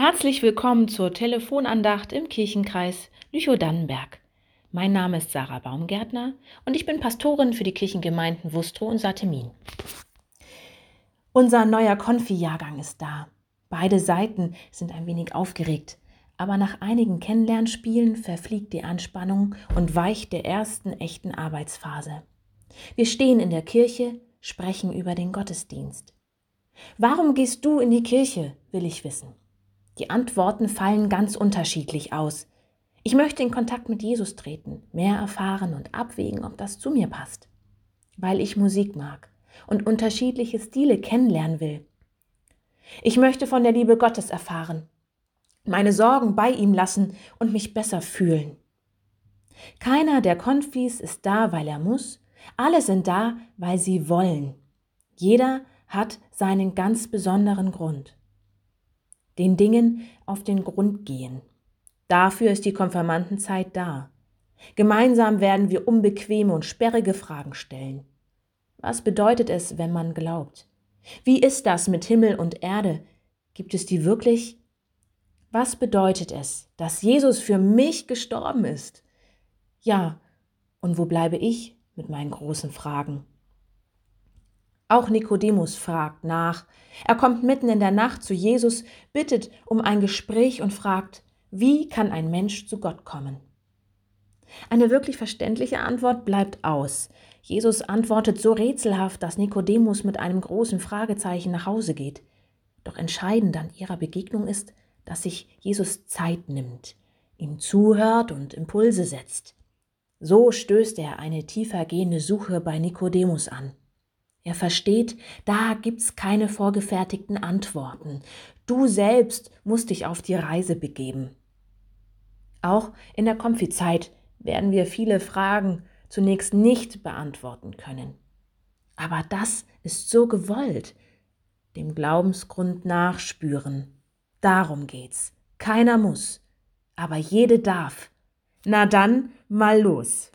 Herzlich willkommen zur Telefonandacht im Kirchenkreis Lüchow-Dannenberg. Mein Name ist Sarah Baumgärtner und ich bin Pastorin für die Kirchengemeinden Wustrow und Satemin. Unser neuer Konfi-Jahrgang ist da. Beide Seiten sind ein wenig aufgeregt, aber nach einigen Kennenlernspielen verfliegt die Anspannung und weicht der ersten echten Arbeitsphase. Wir stehen in der Kirche, sprechen über den Gottesdienst. Warum gehst du in die Kirche, will ich wissen. Die Antworten fallen ganz unterschiedlich aus. Ich möchte in Kontakt mit Jesus treten, mehr erfahren und abwägen, ob das zu mir passt. Weil ich Musik mag und unterschiedliche Stile kennenlernen will. Ich möchte von der Liebe Gottes erfahren, meine Sorgen bei ihm lassen und mich besser fühlen. Keiner der Konfis ist da, weil er muss, alle sind da, weil sie wollen. Jeder hat seinen ganz besonderen Grund den Dingen auf den Grund gehen. Dafür ist die Konfirmandenzeit da. Gemeinsam werden wir unbequeme und sperrige Fragen stellen. Was bedeutet es, wenn man glaubt? Wie ist das mit Himmel und Erde? Gibt es die wirklich? Was bedeutet es, dass Jesus für mich gestorben ist? Ja, und wo bleibe ich mit meinen großen Fragen? Auch Nikodemus fragt nach. Er kommt mitten in der Nacht zu Jesus, bittet um ein Gespräch und fragt, wie kann ein Mensch zu Gott kommen? Eine wirklich verständliche Antwort bleibt aus. Jesus antwortet so rätselhaft, dass Nikodemus mit einem großen Fragezeichen nach Hause geht. Doch entscheidend an ihrer Begegnung ist, dass sich Jesus Zeit nimmt, ihm zuhört und Impulse setzt. So stößt er eine tiefer gehende Suche bei Nikodemus an. Er versteht, da gibt's keine vorgefertigten Antworten. Du selbst musst dich auf die Reise begeben. Auch in der Konfizeit werden wir viele Fragen zunächst nicht beantworten können. Aber das ist so gewollt. Dem Glaubensgrund nachspüren. Darum geht's. Keiner muss, aber jede darf. Na dann, mal los.